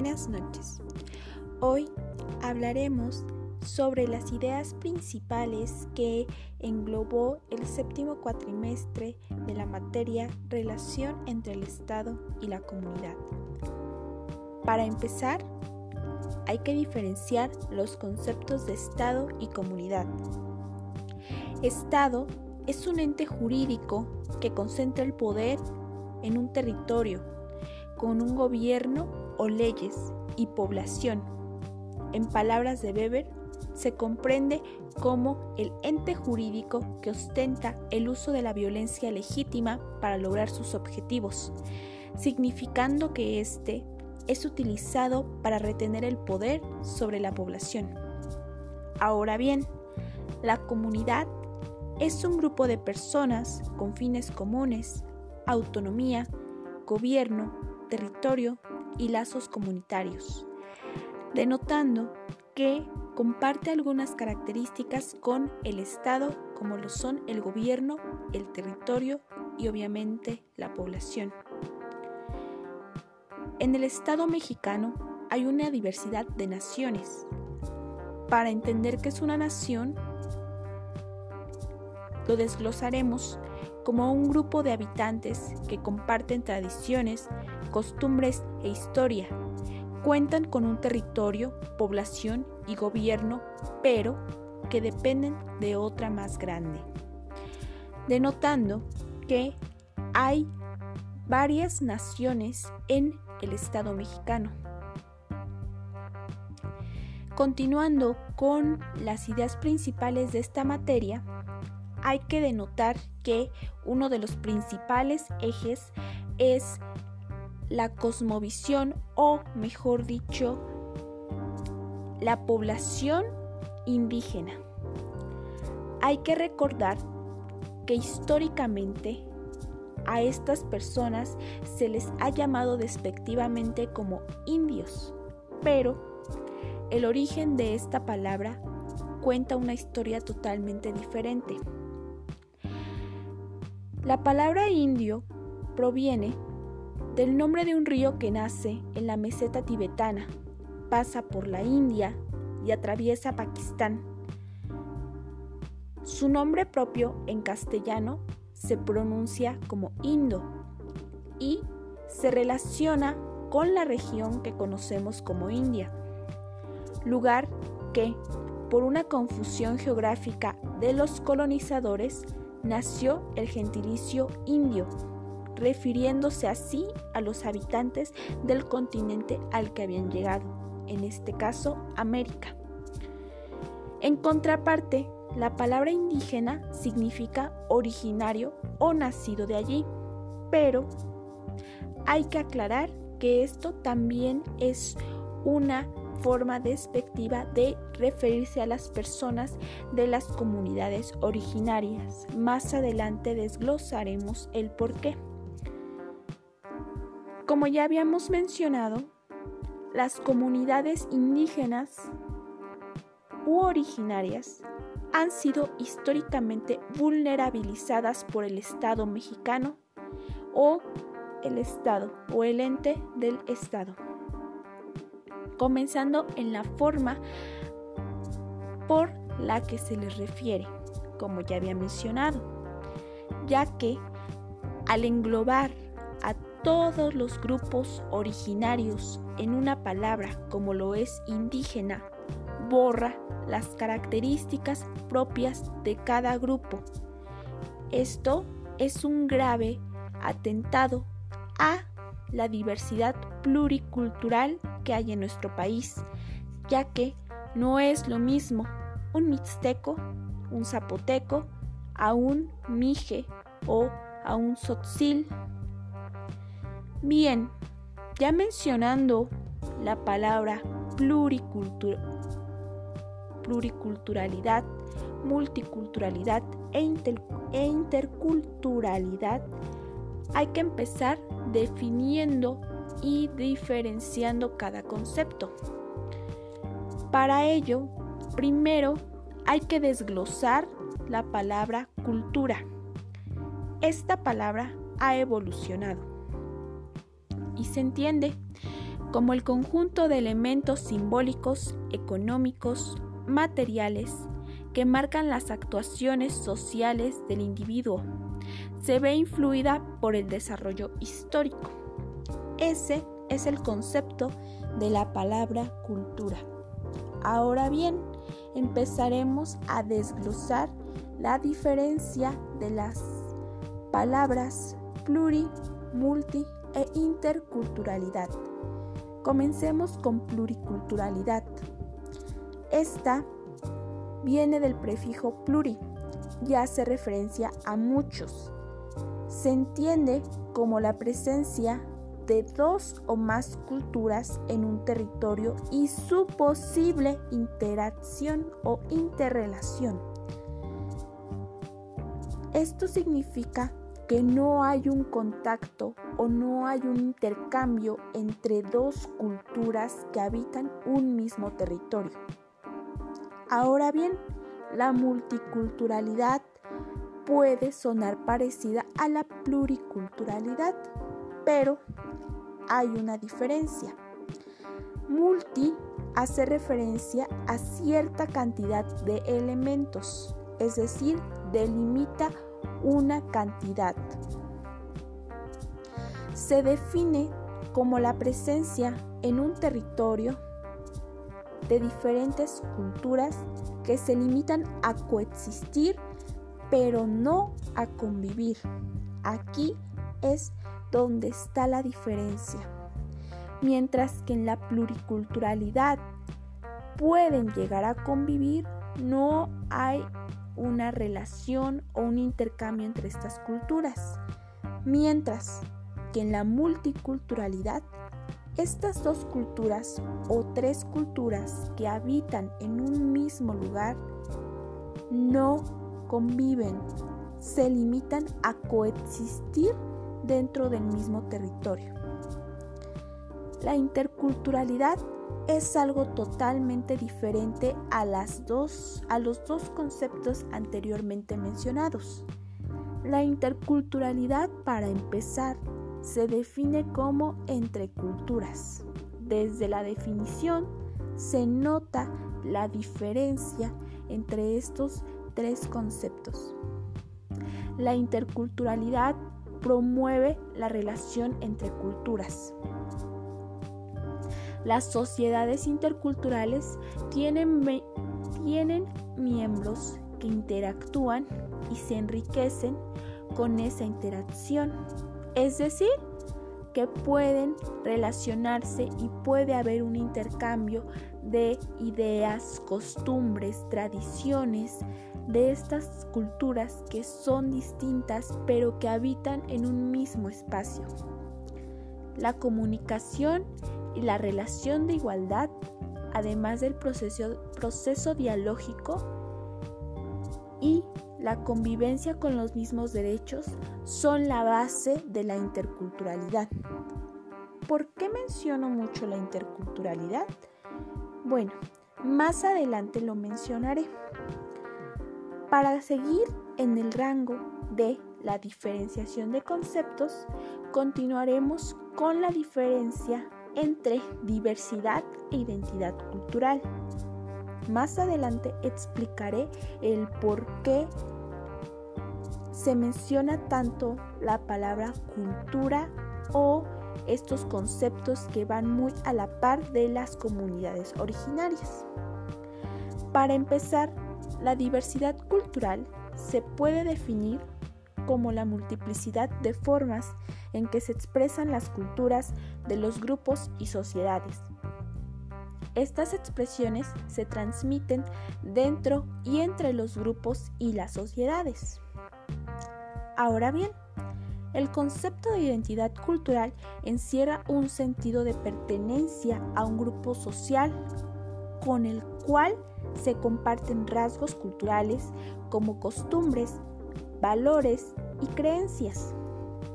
Buenas noches. Hoy hablaremos sobre las ideas principales que englobó el séptimo cuatrimestre de la materia Relación entre el Estado y la comunidad. Para empezar, hay que diferenciar los conceptos de Estado y comunidad. Estado es un ente jurídico que concentra el poder en un territorio, con un gobierno o leyes y población. En palabras de Weber, se comprende como el ente jurídico que ostenta el uso de la violencia legítima para lograr sus objetivos, significando que éste es utilizado para retener el poder sobre la población. Ahora bien, la comunidad es un grupo de personas con fines comunes, autonomía, gobierno, territorio y lazos comunitarios, denotando que comparte algunas características con el Estado como lo son el gobierno, el territorio y obviamente la población. En el Estado mexicano hay una diversidad de naciones. Para entender qué es una nación, lo desglosaremos como un grupo de habitantes que comparten tradiciones, costumbres e historia. Cuentan con un territorio, población y gobierno, pero que dependen de otra más grande. Denotando que hay varias naciones en el Estado mexicano. Continuando con las ideas principales de esta materia, hay que denotar que uno de los principales ejes es la cosmovisión o, mejor dicho, la población indígena. Hay que recordar que históricamente a estas personas se les ha llamado despectivamente como indios, pero el origen de esta palabra cuenta una historia totalmente diferente. La palabra indio proviene del nombre de un río que nace en la meseta tibetana, pasa por la India y atraviesa Pakistán. Su nombre propio en castellano se pronuncia como Indo y se relaciona con la región que conocemos como India, lugar que, por una confusión geográfica de los colonizadores, nació el gentilicio indio, refiriéndose así a los habitantes del continente al que habían llegado, en este caso América. En contraparte, la palabra indígena significa originario o nacido de allí, pero hay que aclarar que esto también es una forma despectiva de referirse a las personas de las comunidades originarias. Más adelante desglosaremos el por qué. Como ya habíamos mencionado, las comunidades indígenas u originarias han sido históricamente vulnerabilizadas por el Estado mexicano o el Estado o el ente del Estado comenzando en la forma por la que se les refiere, como ya había mencionado, ya que al englobar todos los grupos originarios en una palabra como lo es indígena, borra las características propias de cada grupo. Esto es un grave atentado a la diversidad pluricultural que hay en nuestro país, ya que no es lo mismo un mixteco, un zapoteco, a un mije o a un sotzil. Bien, ya mencionando la palabra pluriculturalidad, multiculturalidad e, e interculturalidad, hay que empezar definiendo y diferenciando cada concepto. Para ello, primero hay que desglosar la palabra cultura. Esta palabra ha evolucionado y se entiende como el conjunto de elementos simbólicos, económicos, materiales, que marcan las actuaciones sociales del individuo. Se ve influida por el desarrollo histórico. Ese es el concepto de la palabra cultura. Ahora bien, empezaremos a desglosar la diferencia de las palabras pluri, multi e interculturalidad. Comencemos con pluriculturalidad. Esta viene del prefijo pluri y hace referencia a muchos. Se entiende como la presencia de dos o más culturas en un territorio y su posible interacción o interrelación. Esto significa que no hay un contacto o no hay un intercambio entre dos culturas que habitan un mismo territorio. Ahora bien, la multiculturalidad puede sonar parecida a la pluriculturalidad, pero hay una diferencia. Multi hace referencia a cierta cantidad de elementos, es decir, delimita una cantidad. Se define como la presencia en un territorio de diferentes culturas que se limitan a coexistir pero no a convivir. Aquí es donde está la diferencia. Mientras que en la pluriculturalidad pueden llegar a convivir, no hay una relación o un intercambio entre estas culturas. Mientras que en la multiculturalidad estas dos culturas o tres culturas que habitan en un mismo lugar no conviven, se limitan a coexistir dentro del mismo territorio. La interculturalidad es algo totalmente diferente a, las dos, a los dos conceptos anteriormente mencionados. La interculturalidad, para empezar, se define como entre culturas. Desde la definición se nota la diferencia entre estos tres conceptos. La interculturalidad promueve la relación entre culturas. Las sociedades interculturales tienen, tienen miembros que interactúan y se enriquecen con esa interacción es decir, que pueden relacionarse y puede haber un intercambio de ideas, costumbres, tradiciones de estas culturas que son distintas pero que habitan en un mismo espacio. La comunicación y la relación de igualdad, además del proceso, proceso dialógico y la convivencia con los mismos derechos son la base de la interculturalidad. ¿Por qué menciono mucho la interculturalidad? Bueno, más adelante lo mencionaré. Para seguir en el rango de la diferenciación de conceptos, continuaremos con la diferencia entre diversidad e identidad cultural. Más adelante explicaré el por qué se menciona tanto la palabra cultura o estos conceptos que van muy a la par de las comunidades originarias. Para empezar, la diversidad cultural se puede definir como la multiplicidad de formas en que se expresan las culturas de los grupos y sociedades. Estas expresiones se transmiten dentro y entre los grupos y las sociedades. Ahora bien, el concepto de identidad cultural encierra un sentido de pertenencia a un grupo social con el cual se comparten rasgos culturales como costumbres, valores y creencias.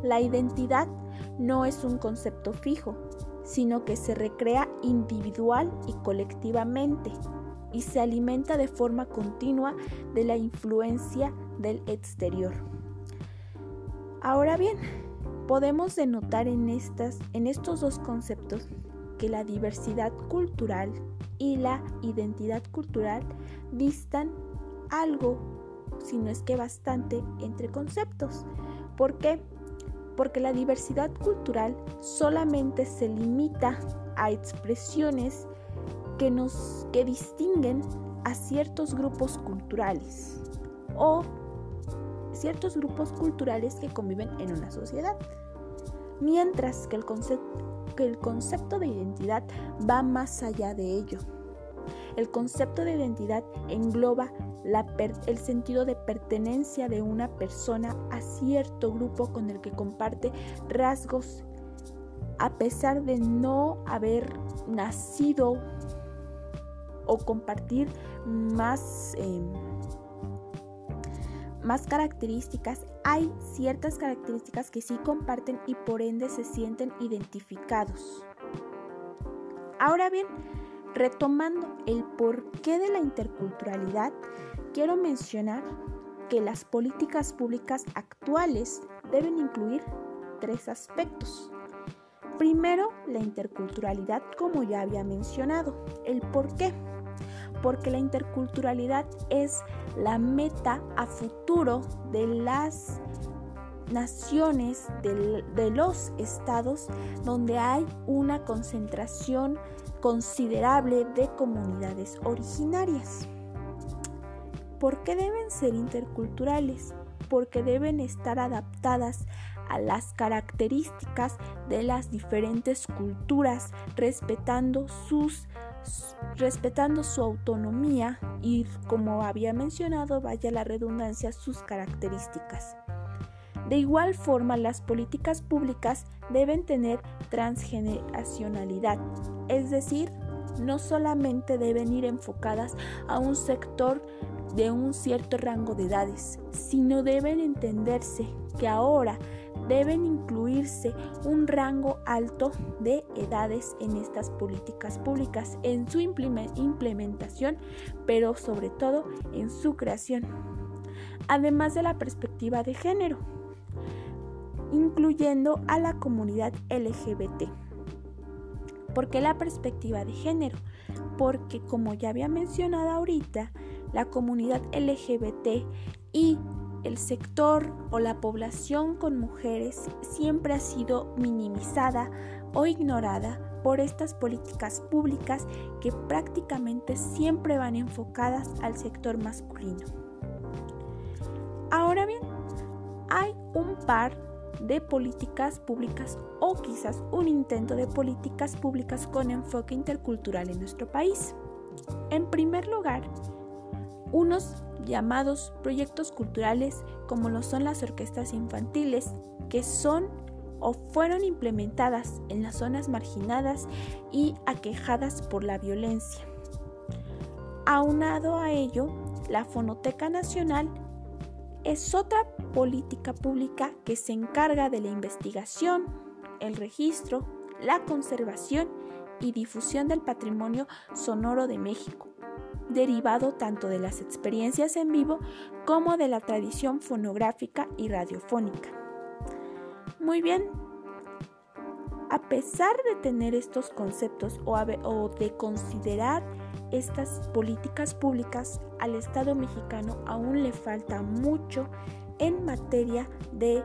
La identidad no es un concepto fijo, sino que se recrea individual y colectivamente y se alimenta de forma continua de la influencia del exterior. Ahora bien, podemos denotar en, estas, en estos dos conceptos que la diversidad cultural y la identidad cultural distan algo, si no es que bastante, entre conceptos. ¿Por qué? Porque la diversidad cultural solamente se limita a expresiones que nos que distinguen a ciertos grupos culturales o ciertos grupos culturales que conviven en una sociedad. Mientras que el, que el concepto de identidad va más allá de ello. El concepto de identidad engloba el sentido de pertenencia de una persona a cierto grupo con el que comparte rasgos a pesar de no haber nacido o compartir más, em, más características, hay ciertas características que sí comparten y por ende se sienten identificados. Ahora bien, retomando el porqué de la interculturalidad, quiero mencionar que las políticas públicas actuales deben incluir tres aspectos. Primero, la interculturalidad, como ya había mencionado. ¿El por qué? porque la interculturalidad es la meta a futuro de las naciones, de, los estados donde hay una concentración considerable de comunidades originarias. ¿Por qué deben ser interculturales? Porque deben estar adaptadas a las características de las diferentes culturas, respetando sus respetando su autonomía y, como había mencionado, vaya la redundancia, sus características. De igual forma, las políticas públicas deben tener transgeneracionalidad, es decir, no solamente deben ir enfocadas a un sector de un cierto rango de edades, sino deben entenderse que ahora deben incluirse un rango alto de edades en estas políticas públicas, en su implementación, pero sobre todo en su creación, además de la perspectiva de género, incluyendo a la comunidad LGBT. ¿Por qué la perspectiva de género? Porque como ya había mencionado ahorita, la comunidad LGBT y el sector o la población con mujeres siempre ha sido minimizada o ignorada por estas políticas públicas que prácticamente siempre van enfocadas al sector masculino. Ahora bien, hay un par de políticas públicas o quizás un intento de políticas públicas con enfoque intercultural en nuestro país. En primer lugar, unos llamados proyectos culturales como lo son las orquestas infantiles, que son o fueron implementadas en las zonas marginadas y aquejadas por la violencia. Aunado a ello, la Fonoteca Nacional es otra política pública que se encarga de la investigación, el registro, la conservación y difusión del patrimonio sonoro de México derivado tanto de las experiencias en vivo como de la tradición fonográfica y radiofónica. Muy bien, a pesar de tener estos conceptos o, de considerar estas políticas públicas, al Estado mexicano aún le falta mucho en materia de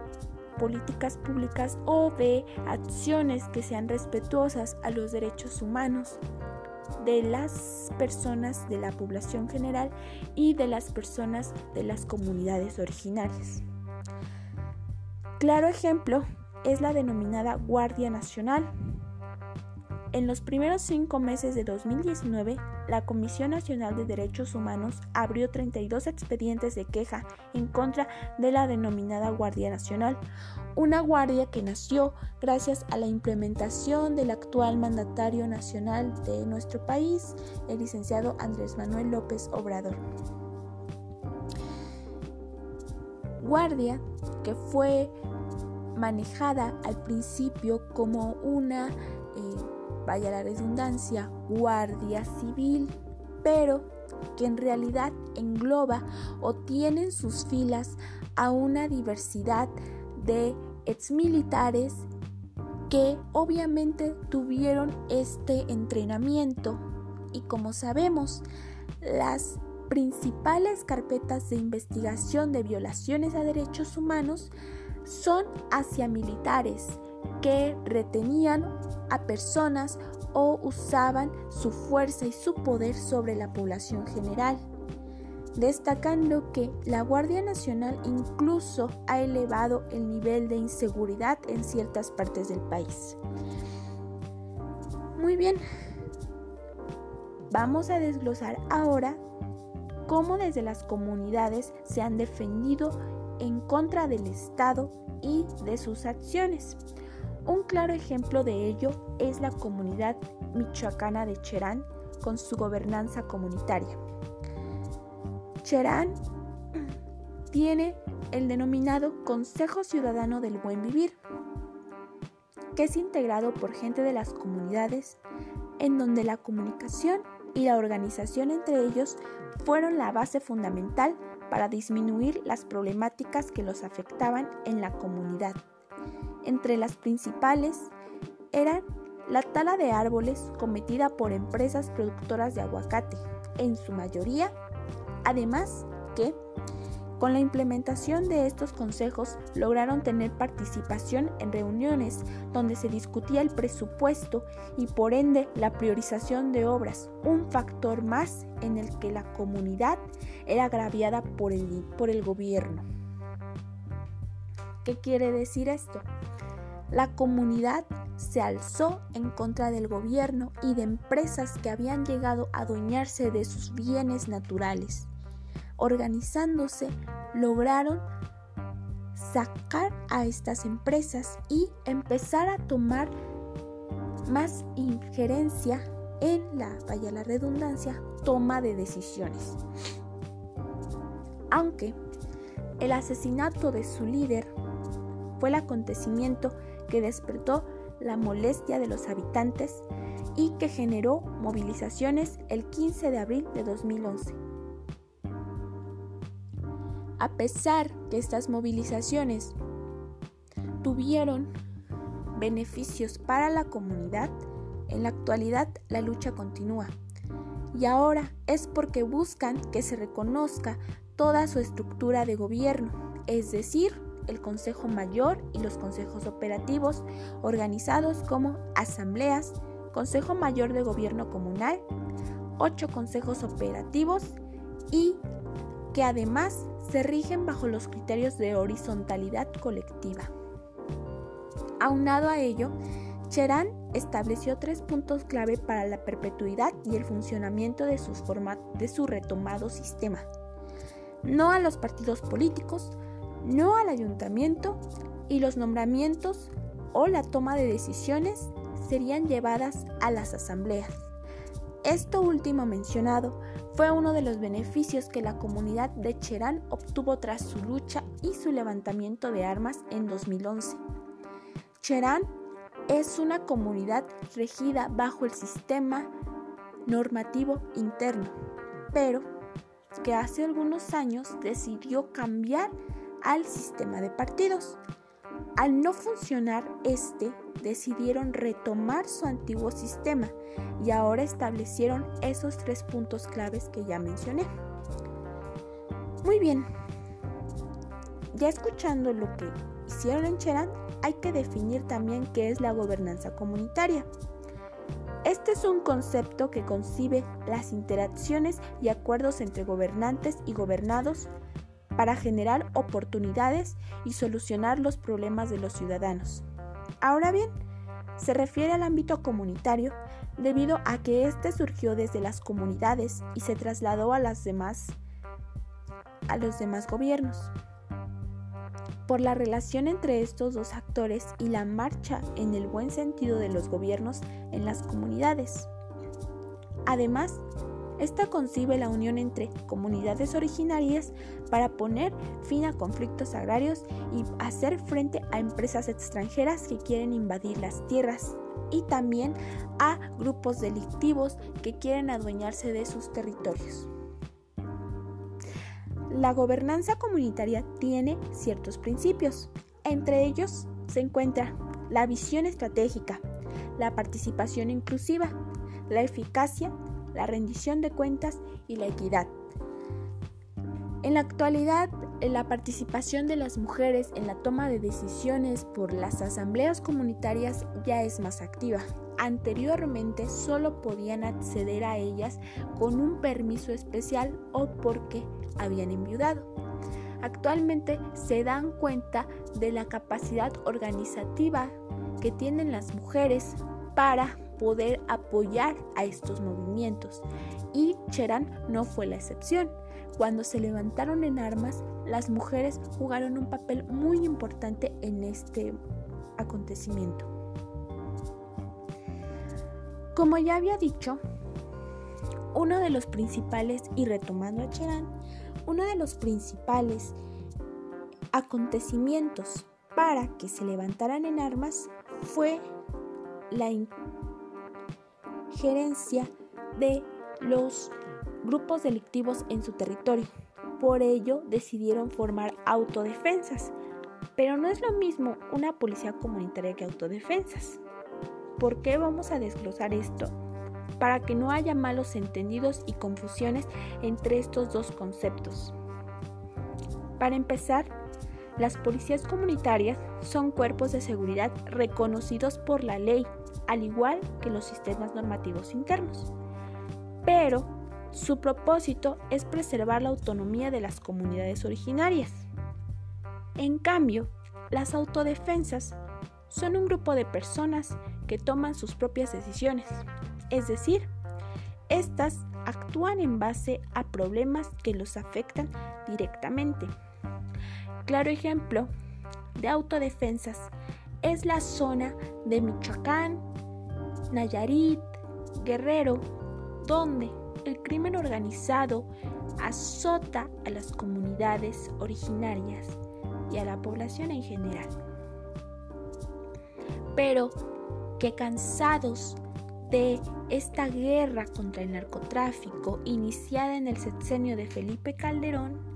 políticas públicas o de acciones que sean respetuosas a los derechos humanos, de las personas de la población general y de las personas de las comunidades originarias. Claro ejemplo es la denominada Guardia Nacional. En los primeros cinco meses de 2019, la Comisión Nacional de Derechos Humanos abrió 32 expedientes de queja en contra de la denominada Guardia Nacional, una guardia que nació gracias a la implementación del actual mandatario nacional de nuestro país, el licenciado Andrés Manuel López Obrador. Guardia que fue manejada al principio como una, eh, vaya la redundancia, guardia civil, pero que en realidad engloba o tiene en sus filas a una diversidad de exmilitares que obviamente tuvieron este entrenamiento. Y como sabemos, las principales carpetas de investigación de violaciones a derechos humanos son hacia militares que retenían a personas o usaban su fuerza y su poder sobre la población general, destacando que la Guardia Nacional incluso ha elevado el nivel de inseguridad en ciertas partes del país. Muy bien, vamos a desglosar ahora cómo desde las comunidades se han defendido en contra del Estado y de sus acciones. Un claro ejemplo de ello es la comunidad michoacana de Cherán con su gobernanza comunitaria. Cherán tiene el denominado Consejo Ciudadano del Buen Vivir, que es integrado por gente de las comunidades, en donde la comunicación y la organización entre ellos fueron la base fundamental para disminuir las problemáticas que los afectaban en la comunidad. Entre las principales eran la tala de árboles cometida por empresas productoras de aguacate, en su mayoría, además que con la implementación de estos consejos lograron tener participación en reuniones donde se discutía el presupuesto y por ende la priorización de obras, un factor más en el que la comunidad era agraviada por el, por el gobierno. ¿Qué quiere decir esto? La comunidad se alzó en contra del gobierno y de empresas que habían llegado a adueñarse de sus bienes naturales organizándose, lograron sacar a estas empresas y empezar a tomar más injerencia en la, vaya la redundancia, toma de decisiones. Aunque el asesinato de su líder fue el acontecimiento que despertó la molestia de los habitantes y que generó movilizaciones el 15 de abril de 2011. A pesar que estas movilizaciones tuvieron beneficios para la comunidad, en la actualidad la lucha continúa. Y ahora es porque buscan que se reconozca toda su estructura de gobierno, es decir, el Consejo Mayor y los consejos operativos, organizados como asambleas, Consejo Mayor de Gobierno Comunal, ocho consejos operativos y que además se rigen bajo los criterios de horizontalidad colectiva. Aunado a ello, Cherán estableció tres puntos clave para la perpetuidad y el funcionamiento de, de su retomado sistema. No a los partidos políticos, no al ayuntamiento y los nombramientos o la toma de decisiones serían llevadas a las asambleas. Esto último mencionado fue uno de los beneficios que la comunidad de Cherán obtuvo tras su lucha y su levantamiento de armas en 2011. Cherán es una comunidad regida bajo el sistema normativo interno, pero que hace algunos años decidió cambiar al sistema de partidos. Al no funcionar este, decidieron retomar su antiguo sistema y ahora establecieron esos tres puntos claves que ya mencioné. Muy bien, ya escuchando lo que hicieron en Cherán, hay que definir también qué es la gobernanza comunitaria. Este es un concepto que concibe las interacciones y acuerdos entre gobernantes y gobernados para generar oportunidades y solucionar los problemas de los ciudadanos. Ahora bien, se refiere al ámbito comunitario debido a que éste surgió desde las comunidades y se trasladó a las demás a los demás gobiernos. Por la relación entre estos dos actores y la marcha en el buen sentido de los gobiernos en las comunidades. Además, esta concibe la unión entre comunidades originarias para poner fin a conflictos agrarios y hacer frente a empresas extranjeras que quieren invadir las tierras y también a grupos delictivos que quieren adueñarse de sus territorios. La gobernanza comunitaria tiene ciertos principios. Entre ellos se encuentra la visión estratégica, la participación inclusiva, la eficacia, la rendición de cuentas y la equidad. En la actualidad, la participación de las mujeres en la toma de decisiones por las asambleas comunitarias ya es más activa. Anteriormente solo podían acceder a ellas con un permiso especial o porque habían enviudado. Actualmente se dan cuenta de la capacidad organizativa que tienen las mujeres para poder apoyar a estos movimientos y Cherán no fue la excepción. Cuando se levantaron en armas, las mujeres jugaron un papel muy importante en este acontecimiento. Como ya había dicho, uno de los principales, y retomando a Cherán, uno de los principales acontecimientos para que se levantaran en armas fue la injerencia de los grupos delictivos en su territorio. Por ello decidieron formar autodefensas. Pero no es lo mismo una policía comunitaria que autodefensas. ¿Por qué vamos a desglosar esto? Para que no haya malos entendidos y confusiones entre estos dos conceptos. Para empezar, las policías comunitarias son cuerpos de seguridad reconocidos por la ley, al igual que los sistemas normativos internos. Pero su propósito es preservar la autonomía de las comunidades originarias. En cambio, las autodefensas son un grupo de personas que toman sus propias decisiones, es decir, estas actúan en base a problemas que los afectan directamente. Claro ejemplo de autodefensas es la zona de Michoacán, Nayarit, Guerrero, donde el crimen organizado azota a las comunidades originarias y a la población en general. Pero que cansados de esta guerra contra el narcotráfico iniciada en el sexenio de Felipe Calderón,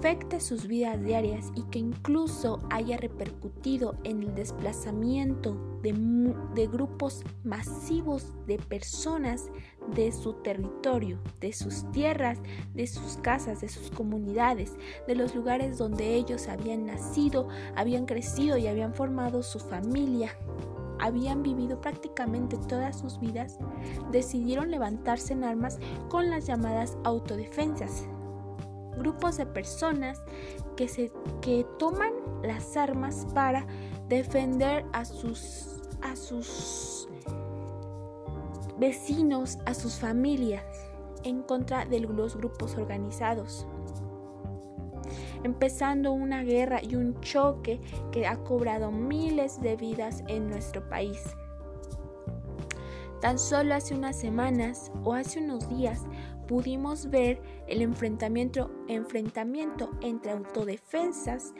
afecte sus vidas diarias y que incluso haya repercutido en el desplazamiento de, de, grupos masivos de personas de su territorio, de sus tierras, de sus casas, de sus comunidades, de los lugares donde ellos habían nacido, habían crecido y habían formado su familia. Habían vivido prácticamente todas sus vidas, decidieron levantarse en armas con las llamadas autodefensas, grupos de personas que, se, que toman las armas para defender a sus, a sus vecinos, a sus familias, en contra de los grupos organizados. Empezando una guerra y un choque que ha cobrado miles de vidas en nuestro país. Tan solo hace unas semanas o hace unos días pudimos ver el enfrentamiento, enfrentamiento entre autodefensas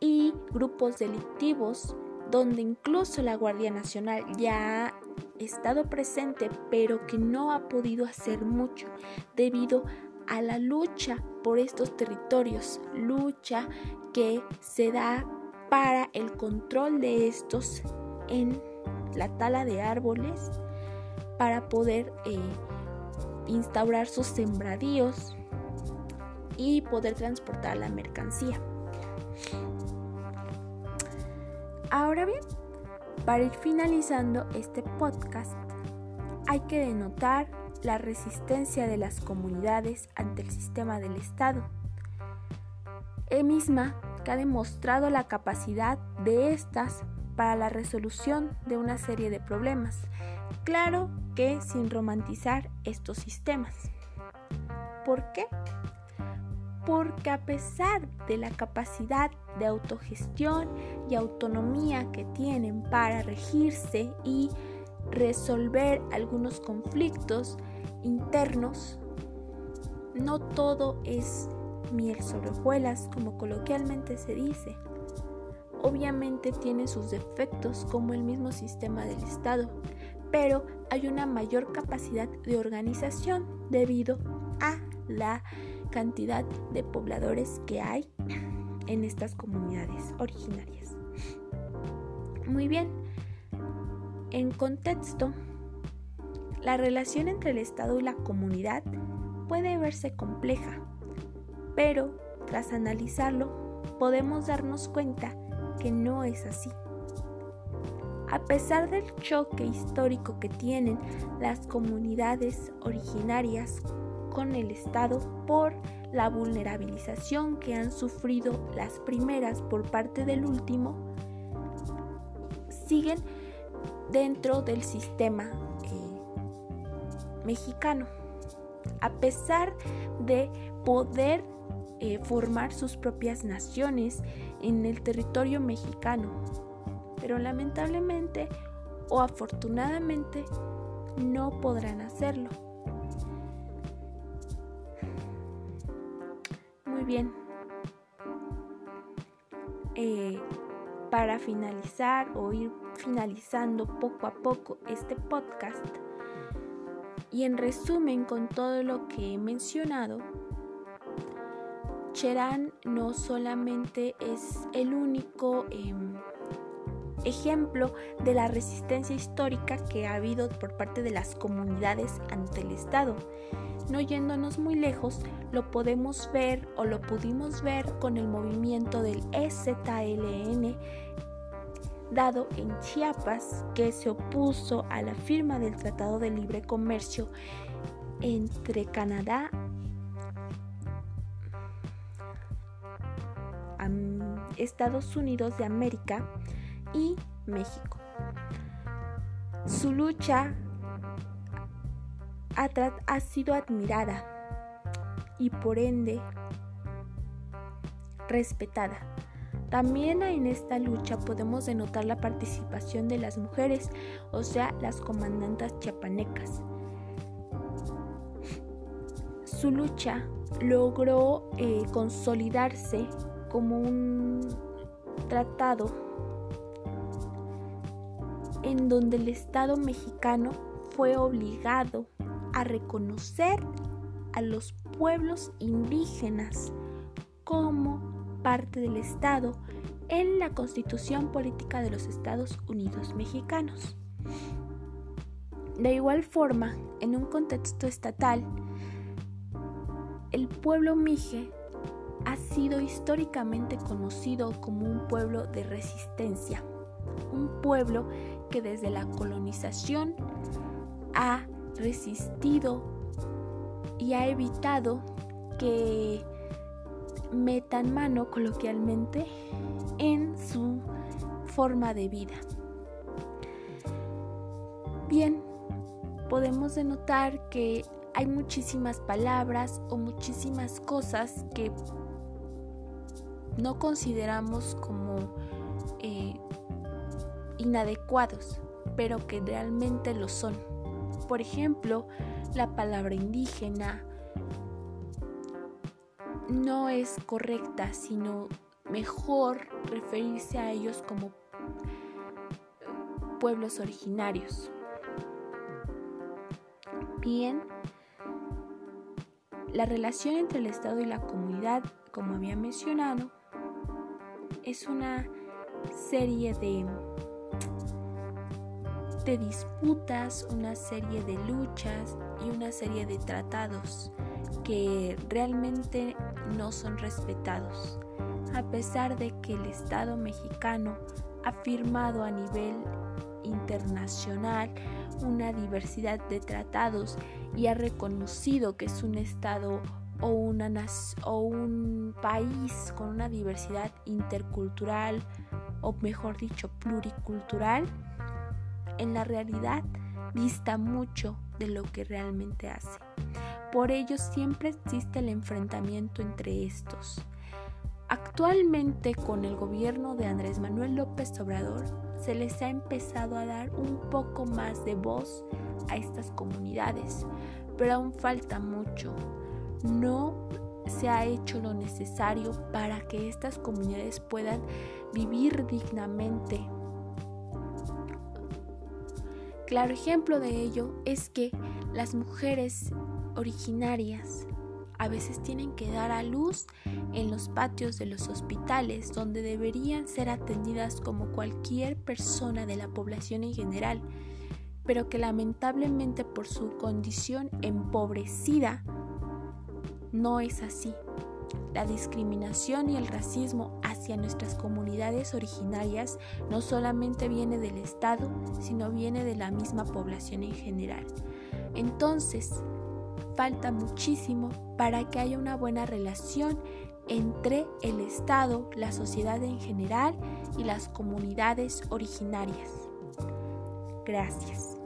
y grupos delictivos, donde incluso la Guardia Nacional ya ha estado presente, pero que no ha podido hacer mucho debido a la lucha por estos territorios, lucha que se da para el control de estos en la tala de árboles para poder eh, instaurar sus sembradíos y poder transportar la mercancía. Ahora bien, para ir finalizando este podcast, hay que denotar la resistencia de las comunidades ante el sistema del Estado, e misma que ha demostrado la capacidad de estas para la resolución de una serie de problemas, claro que sin romantizar estos sistemas. ¿Por qué? Porque a pesar de la capacidad de autogestión y autonomía que tienen para regirse y resolver algunos conflictos internos, no todo es miel sobre hojuelas, como coloquialmente se dice. Obviamente tiene sus defectos como el mismo sistema del Estado, pero hay una mayor capacidad de organización debido a la cantidad de pobladores que hay en estas comunidades originarias. Muy bien, en contexto, la relación entre el Estado y la comunidad puede verse compleja, pero tras analizarlo podemos darnos cuenta que no es así. A pesar del choque histórico que tienen las comunidades originarias con el Estado por la vulnerabilización que han sufrido las primeras por parte del último, siguen dentro del sistema eh, mexicano. A pesar de poder eh, formar sus propias naciones en el territorio mexicano, pero lamentablemente o afortunadamente no podrán hacerlo. Muy bien. Eh, para finalizar o ir finalizando poco a poco este podcast y en resumen con todo lo que he mencionado, Cherán no solamente es el único em, ejemplo de la resistencia histórica que ha habido por parte de las comunidades ante el Estado. No yéndonos muy lejos, lo podemos ver o lo pudimos ver con el movimiento del EZLN dado en Chiapas que se opuso a la firma del Tratado de Libre Comercio entre Canadá, Estados Unidos de América y México. Su lucha ha, sido admirada y por ende respetada. También en esta lucha podemos denotar la participación de las mujeres, o sea, las comandantas chiapanecas. Su lucha logró eh, consolidarse como un tratado en donde el Estado mexicano fue obligado a reconocer a los pueblos indígenas como parte del Estado en la Constitución Política de los Estados Unidos Mexicanos. De igual forma, en un contexto estatal, el pueblo mije ha sido históricamente conocido como un pueblo de resistencia, un pueblo que desde la colonización ha resistido y ha evitado que metan mano coloquialmente en su forma de vida. Bien, podemos denotar que hay muchísimas palabras o muchísimas cosas que no consideramos como inadecuados, pero que realmente lo son. Por ejemplo, la palabra indígena no es correcta, sino mejor referirse a ellos como pueblos originarios. Bien, la relación entre el Estado y la comunidad, como había mencionado, es una serie de de disputas, una serie de luchas y una serie de tratados que realmente no son respetados, a pesar de que el Estado mexicano ha firmado a nivel internacional una diversidad de tratados y ha reconocido que es un Estado o, una, o un país con una diversidad intercultural o mejor dicho pluricultural, en la realidad dista mucho de lo que realmente hace. Por ello siempre existe el enfrentamiento entre estos. Actualmente con el gobierno de Andrés Manuel López Obrador se les ha empezado a dar un poco más de voz a estas comunidades, pero aún falta mucho. No se ha hecho lo necesario para que estas comunidades puedan vivir dignamente Claro ejemplo de ello es que las mujeres originarias a veces tienen que dar a luz en los patios de los hospitales donde deberían ser atendidas como cualquier persona de la población en general, pero que lamentablemente por su condición empobrecida no es así. La discriminación y el racismo hacia nuestras comunidades originarias no solamente viene del Estado, sino viene de la misma población en general. Entonces, falta muchísimo para que haya una buena relación entre el Estado, la sociedad en general y las comunidades originarias. Gracias.